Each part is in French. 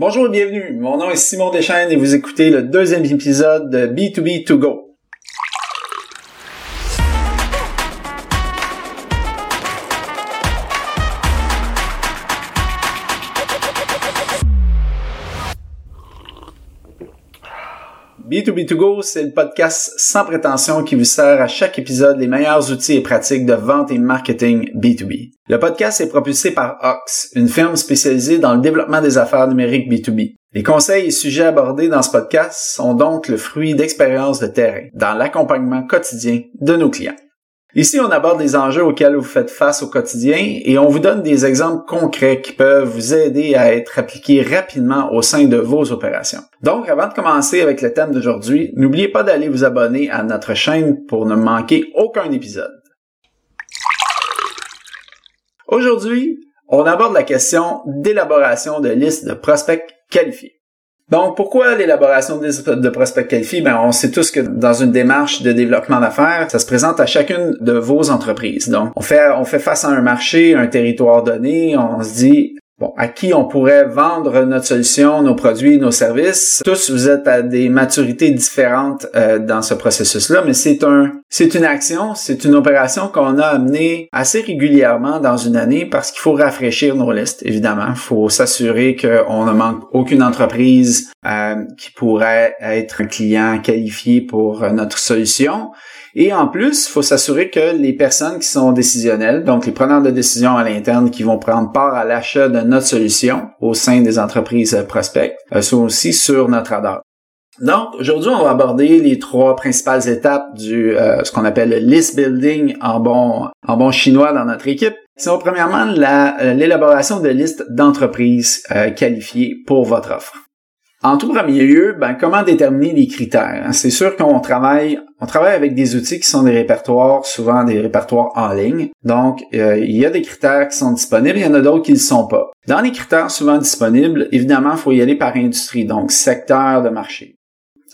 Bonjour et bienvenue. Mon nom est Simon Deschaines et vous écoutez le deuxième épisode de B2B to go. B2B2Go, c'est le podcast sans prétention qui vous sert à chaque épisode les meilleurs outils et pratiques de vente et marketing B2B. Le podcast est propulsé par Ox, une firme spécialisée dans le développement des affaires numériques B2B. Les conseils et sujets abordés dans ce podcast sont donc le fruit d'expériences de terrain dans l'accompagnement quotidien de nos clients. Ici, on aborde les enjeux auxquels vous faites face au quotidien et on vous donne des exemples concrets qui peuvent vous aider à être appliqués rapidement au sein de vos opérations. Donc, avant de commencer avec le thème d'aujourd'hui, n'oubliez pas d'aller vous abonner à notre chaîne pour ne manquer aucun épisode. Aujourd'hui, on aborde la question d'élaboration de listes de prospects qualifiés. Donc, pourquoi l'élaboration de prospects qualifiés? Ben, on sait tous que dans une démarche de développement d'affaires, ça se présente à chacune de vos entreprises. Donc, on fait, on fait face à un marché, un territoire donné, on se dit, bon, à qui on pourrait vendre notre solution, nos produits, nos services? Tous, vous êtes à des maturités différentes euh, dans ce processus-là, mais c'est un, c'est une action, c'est une opération qu'on a amenée assez régulièrement dans une année parce qu'il faut rafraîchir nos listes. Évidemment, il faut s'assurer qu'on ne manque aucune entreprise euh, qui pourrait être un client qualifié pour notre solution. Et en plus, il faut s'assurer que les personnes qui sont décisionnelles, donc les preneurs de décision à l'interne qui vont prendre part à l'achat de notre solution au sein des entreprises prospects, euh, sont aussi sur notre radar. Donc, aujourd'hui, on va aborder les trois principales étapes du euh, ce qu'on appelle le list building en bon en bon chinois dans notre équipe. C'est premièrement euh, l'élaboration de listes d'entreprises qualifiées pour votre offre. En tout premier lieu, ben, comment déterminer les critères? Hein? C'est sûr qu'on travaille, on travaille avec des outils qui sont des répertoires, souvent des répertoires en ligne. Donc, euh, il y a des critères qui sont disponibles, il y en a d'autres qui ne le sont pas. Dans les critères souvent disponibles, évidemment, il faut y aller par industrie, donc secteur de marché.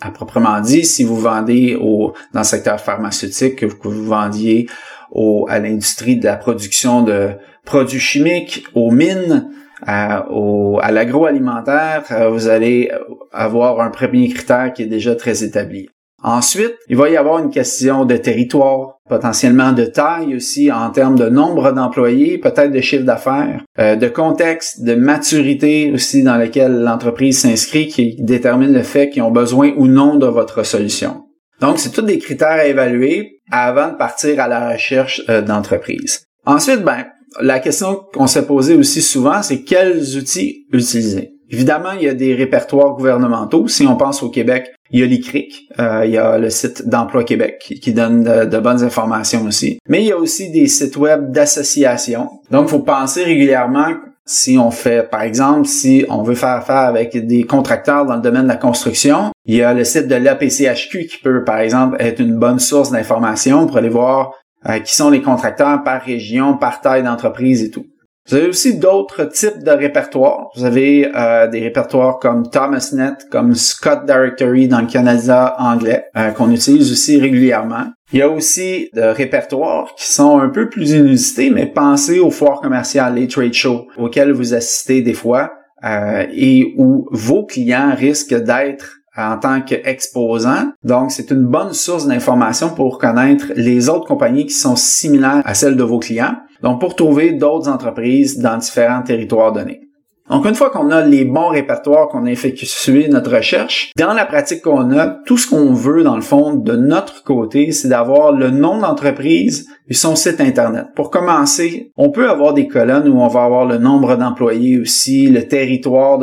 À proprement dit, si vous vendez au, dans le secteur pharmaceutique, que vous vendiez au, à l'industrie de la production de produits chimiques, aux mines, à, à l'agroalimentaire, euh, vous allez avoir un premier critère qui est déjà très établi. Ensuite, il va y avoir une question de territoire, potentiellement de taille aussi en termes de nombre d'employés, peut-être de chiffre d'affaires, euh, de contexte, de maturité aussi dans lequel l'entreprise s'inscrit qui détermine le fait qu'ils ont besoin ou non de votre solution. Donc, c'est tous des critères à évaluer avant de partir à la recherche euh, d'entreprise. Ensuite, ben, la question qu'on s'est posée aussi souvent, c'est quels outils utiliser. Évidemment, il y a des répertoires gouvernementaux. Si on pense au Québec, il y a l'ICRIC, euh, il y a le site d'Emploi Québec qui, donne de, bonnes informations aussi. Mais il y a aussi des sites web d'associations. Donc, il faut penser régulièrement si on fait, par exemple, si on veut faire affaire avec des contracteurs dans le domaine de la construction, il y a le site de l'APCHQ qui peut, par exemple, être une bonne source d'information pour aller voir euh, qui sont les contracteurs par région, par taille d'entreprise et tout. Vous avez aussi d'autres types de répertoires. Vous avez euh, des répertoires comme ThomasNet, comme Scott Directory dans le Canada anglais, euh, qu'on utilise aussi régulièrement. Il y a aussi des répertoires qui sont un peu plus inusités, mais pensez aux foires commerciales, les trade shows, auxquels vous assistez des fois, et où vos clients risquent d'être en tant qu'exposant. Donc, c'est une bonne source d'information pour connaître les autres compagnies qui sont similaires à celles de vos clients. Donc, pour trouver d'autres entreprises dans différents territoires donnés. Donc, une fois qu'on a les bons répertoires, qu'on a effectué notre recherche, dans la pratique qu'on a, tout ce qu'on veut, dans le fond, de notre côté, c'est d'avoir le nom d'entreprise et son site Internet. Pour commencer, on peut avoir des colonnes où on va avoir le nombre d'employés aussi, le territoire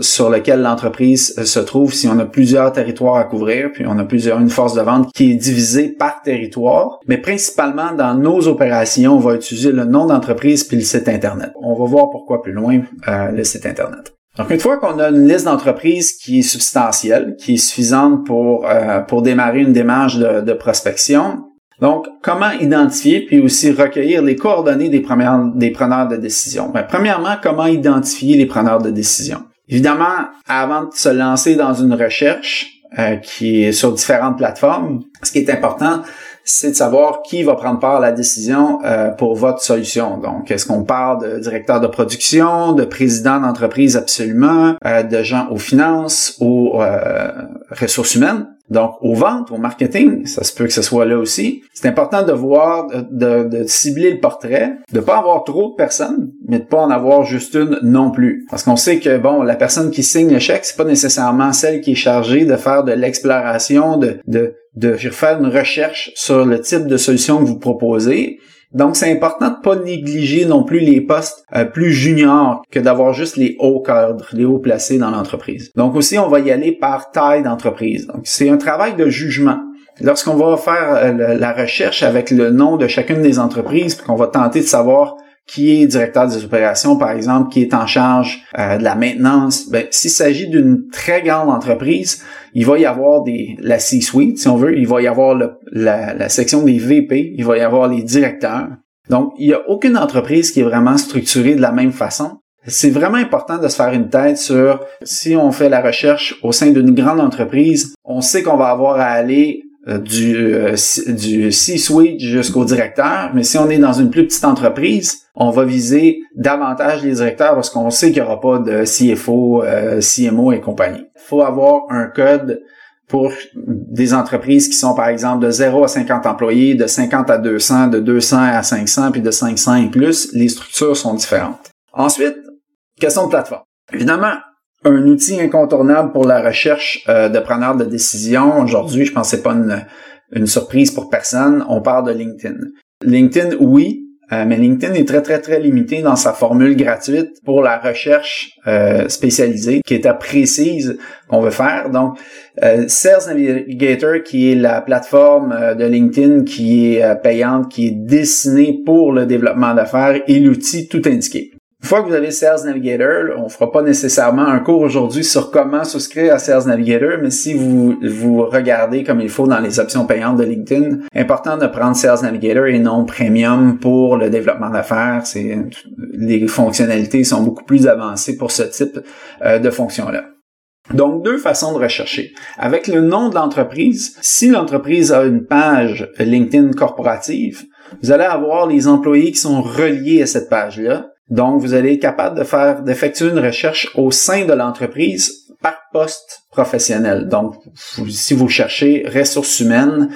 sur lequel l'entreprise euh, se trouve, si on a plusieurs territoires à couvrir, puis on a plusieurs, une force de vente qui est divisée par territoire. Mais principalement, dans nos opérations, on va utiliser le nom d'entreprise puis le site Internet. On va voir pourquoi plus loin euh, site Internet. Donc, une fois qu'on a une liste d'entreprises qui est substantielle, qui est suffisante pour, euh, pour démarrer une démarche de, de prospection, donc, comment identifier puis aussi recueillir les coordonnées des, premières, des preneurs de décision? Ben, premièrement, comment identifier les preneurs de décision? Évidemment, avant de se lancer dans une recherche euh, qui est sur différentes plateformes, ce qui est important, c'est de savoir qui va prendre part à la décision euh, pour votre solution. Donc, est-ce qu'on parle de directeur de production, de président d'entreprise absolument, euh, de gens aux finances, aux euh, ressources humaines? Donc, aux ventes, au marketing, ça se peut que ce soit là aussi. C'est important de voir, de, cibler le portrait, de pas avoir trop de personnes, mais de pas en avoir juste une non plus. Parce qu'on sait que, bon, la personne qui signe le chèque, c'est pas nécessairement celle qui est chargée de faire de l'exploration, de, de, de faire une recherche sur le type de solution que vous proposez. Donc, c'est important de pas négliger non plus les postes euh, plus juniors que d'avoir juste les hauts cadres, les hauts placés dans l'entreprise. Donc aussi, on va y aller par taille d'entreprise. Donc, c'est un travail de jugement. Lorsqu'on va faire euh, la recherche avec le nom de chacune des entreprises, qu'on va tenter de savoir qui est directeur des opérations, par exemple, qui est en charge euh, de la maintenance. Ben, s'il s'agit d'une très grande entreprise, il va y avoir des la C-suite, si on veut, il va y avoir la, la, section des VP, il va y avoir les directeurs. Donc, il n'y a aucune entreprise qui est vraiment structurée de la même façon. C'est vraiment important de se faire une tête sur si on fait la recherche au sein d'une grande entreprise, on sait qu'on va avoir à aller du, euh, du C-suite jusqu'au directeur, mais si on est dans une plus petite entreprise, on va viser davantage les directeurs parce qu'on sait qu'il n'y aura pas de CFO, euh, CMO et compagnie. Il faut avoir un code pour des entreprises qui sont par exemple de 0 à 50 employés, de 50 à 200, de 200 à 500, puis de 500 et plus. Les structures sont différentes. Ensuite, question de plateforme. Évidemment, un outil incontournable pour la recherche euh, de preneurs de décision. Aujourd'hui, je pense que c'est pas une, surprise pour personne. On parle de LinkedIn. LinkedIn, oui, euh, mais LinkedIn est très, très, très limité dans sa formule gratuite pour la recherche euh, spécialisée qui est à précise qu'on veut faire. Donc, Sales Navigator, qui est la plateforme de LinkedIn qui est payante, qui est dessinée pour le développement d'affaires, et l'outil tout indiqué. Une fois que vous avez Sales Navigator, on fera pas nécessairement un cours aujourd'hui sur comment souscrire à Sales Navigator, mais si vous vous regardez comme il faut dans les options payantes de LinkedIn, important de prendre Sales Navigator et non Premium pour le développement d'affaires. C'est les fonctionnalités sont beaucoup plus avancées pour ce type euh, de fonction-là. Donc, deux façons de rechercher. Avec le nom de l'entreprise, si l'entreprise a une page LinkedIn corporative, vous allez avoir les employés qui sont reliés à cette page-là donc, vous allez être capable de faire, d'effectuer une recherche au sein de l'entreprise par poste professionnel. Donc, si vous cherchez ressources humaines,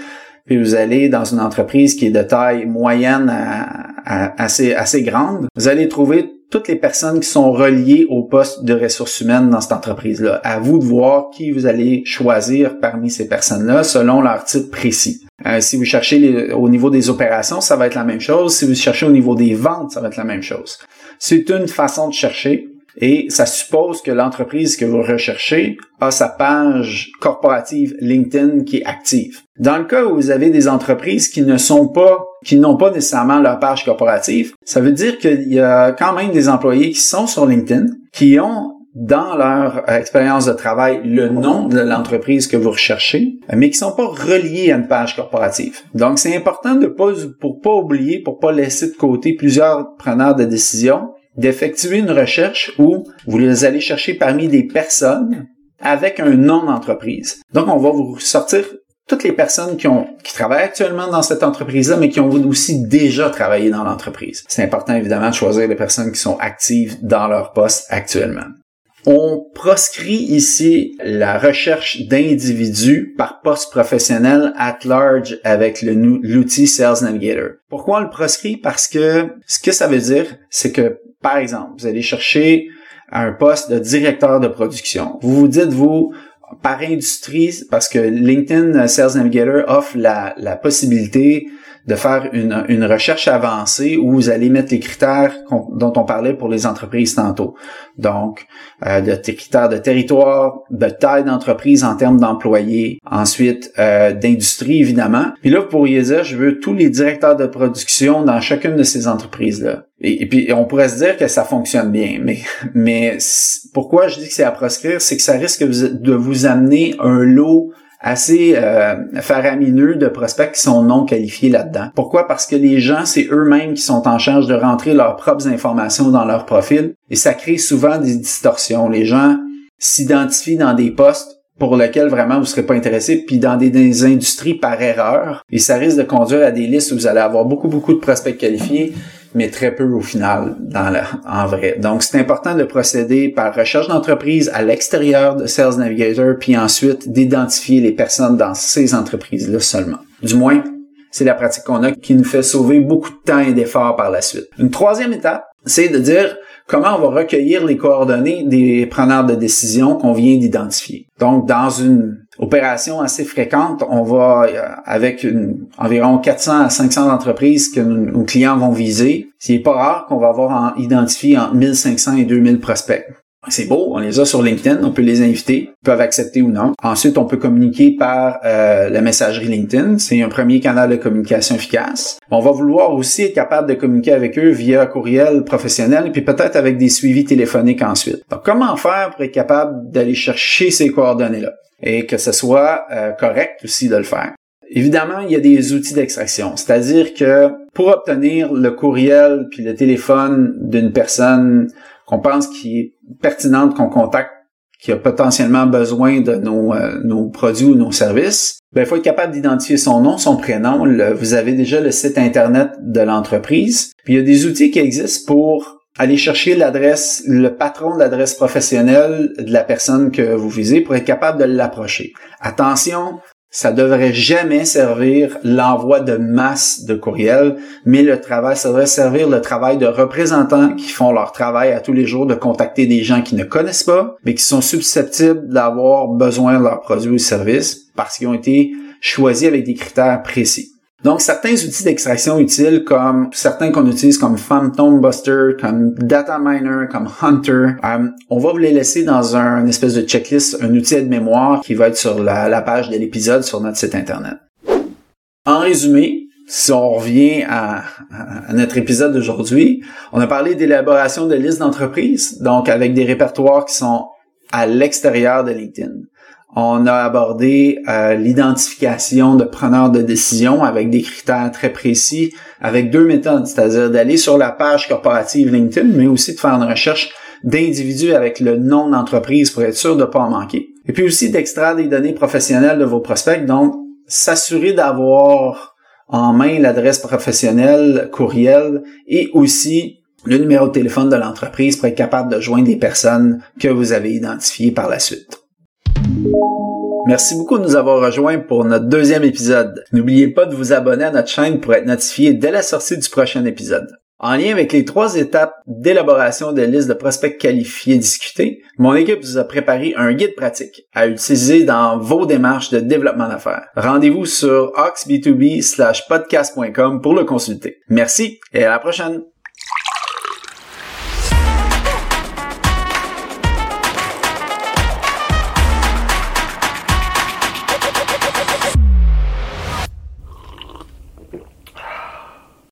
puis vous allez dans une entreprise qui est de taille moyenne à, assez, assez grande, vous allez trouver toutes les personnes qui sont reliées au poste de ressources humaines dans cette entreprise-là. À vous de voir qui vous allez choisir parmi ces personnes-là selon leur titre précis. Euh, si vous cherchez au niveau des opérations, ça va être la même chose. Si vous cherchez au niveau des ventes, ça va être la même chose. C'est une façon de chercher et ça suppose que l'entreprise que vous recherchez a sa page corporative LinkedIn qui est active. Dans le cas où vous avez des entreprises qui ne sont pas, qui n'ont pas nécessairement leur page corporative, ça veut dire qu'il y a quand même des employés qui sont sur LinkedIn, qui ont dans leur expérience de travail le nom de l'entreprise que vous recherchez, mais qui sont pas reliés à une page corporative. Donc, c'est important de pas, pour pas oublier, pour pas laisser de côté plusieurs preneurs de décision, d'effectuer une recherche où vous les allez chercher parmi des personnes avec un nom d'entreprise. Donc, on va vous sortir toutes les personnes qui ont qui travaillent actuellement dans cette entreprise-là, mais qui ont aussi déjà travaillé dans l'entreprise. C'est important évidemment de choisir les personnes qui sont actives dans leur poste actuellement. On proscrit ici la recherche d'individus par poste professionnel at large avec l'outil Sales Navigator. Pourquoi on le proscrit? Parce que ce que ça veut dire, c'est que, par exemple, vous allez chercher un poste de directeur de production. Vous vous dites, vous, par industrie, parce que LinkedIn Sales Navigator offre la, la possibilité de faire une, une recherche avancée où vous allez mettre les critères dont on parlait pour les entreprises tantôt. Donc, euh, de critères de territoire, de taille d'entreprise en termes d'employés, ensuite euh, d'industrie évidemment. Puis là, vous pourriez dire, je veux tous les directeurs de production dans chacune de ces entreprises-là. Et, puis, on pourrait se dire que ça fonctionne bien, mais, mais pourquoi je dis que c'est à proscrire, c'est que ça risque de vous amener un lot assez euh, faramineux de prospects qui sont non qualifiés là-dedans. Pourquoi? Parce que les gens, c'est eux-mêmes qui sont en charge de rentrer leurs propres informations dans leur profil et ça crée souvent des distorsions. Les gens s'identifient dans des postes pour lequel vraiment vous ne serez pas intéressé, puis dans des, industries par erreur. Et ça risque de conduire à des listes où vous allez avoir beaucoup, beaucoup de prospects qualifiés, mais très peu au final, dans la, en vrai. Donc, c'est important de procéder par recherche d'entreprise à l'extérieur de Sales Navigator, puis ensuite d'identifier les personnes dans ces entreprises-là seulement. Du moins, c'est la pratique qu'on a qui nous fait sauver beaucoup de temps et d'efforts par la suite. Une troisième étape, c'est de dire comment on va recueillir les coordonnées des preneurs de décision qu'on vient d'identifier. Donc, dans une opération assez fréquente, on va, euh, avec environ 400 à 500 entreprises que nos clients vont viser, c'est pas rare qu'on va avoir identifié entre 1500 et 2000 prospects. C'est beau, on les a sur LinkedIn, on peut les inviter, ils peuvent accepter ou non. Ensuite, on peut communiquer par euh, la messagerie LinkedIn, c'est un premier canal de communication efficace. On va vouloir aussi être capable de communiquer avec eux via courriel professionnel, puis peut-être avec des suivis téléphoniques ensuite. Donc, comment faire pour être capable d'aller chercher ces coordonnées-là et que ce soit euh, correct aussi de le faire? Évidemment, il y a des outils d'extraction, c'est-à-dire que pour obtenir le courriel puis le téléphone d'une personne qu'on pense qui est pertinente qu'on contacte, qui a potentiellement besoin de nos, euh, nos produits ou nos services, ben, il faut être capable d'identifier son nom, son prénom. vous avez déjà le site Internet de l'entreprise. Puis il y a des outils qui existent pour aller chercher l'adresse, le patron de l'adresse professionnelle de la personne que vous visez pour être capable de l'approcher. Attention, ça devrait jamais servir l'envoi de masse de courriels, mais le travail, ça devrait servir le travail de représentants qui font leur travail à tous les jours de contacter des gens qui ne connaissent pas, mais qui sont susceptibles d'avoir besoin de leurs produits ou services parce qu'ils ont été choisis avec des critères précis. Donc, certains outils d'extraction utiles comme certains qu'on utilise comme Phantom Buster, comme Data Miner, comme Hunter, euh, on va vous les laisser dans un espèce de checklist, un outil de mémoire qui va être sur la, page de l'épisode sur notre site internet. En résumé, si on revient à notre épisode d'aujourd'hui, on a parlé d'élaboration de listes d'entreprises, donc avec des répertoires qui sont à l'extérieur de LinkedIn. On a abordé euh, l'identification de preneurs de décision avec des critères très précis, avec deux méthodes, c'est-à-dire d'aller sur la page corporative LinkedIn, mais aussi de faire une recherche d'individus avec le nom d'entreprise pour être sûr de ne pas en manquer. Et puis aussi d'extraire des données professionnelles de vos prospects, donc s'assurer d'avoir en main l'adresse professionnelle, courriel et aussi le numéro de téléphone de l'entreprise pour être capable de joindre des personnes que vous avez identifiées par la suite. Merci beaucoup de nous avoir rejoints pour notre deuxième épisode. N'oubliez pas de vous abonner à notre chaîne pour être notifié dès la sortie du prochain épisode. En lien avec les trois étapes d'élaboration de listes de prospects qualifiés discutées, mon équipe vous a préparé un guide pratique à utiliser dans vos démarches de développement d'affaires. Rendez-vous sur oxb2b podcast.com pour le consulter. Merci et à la prochaine!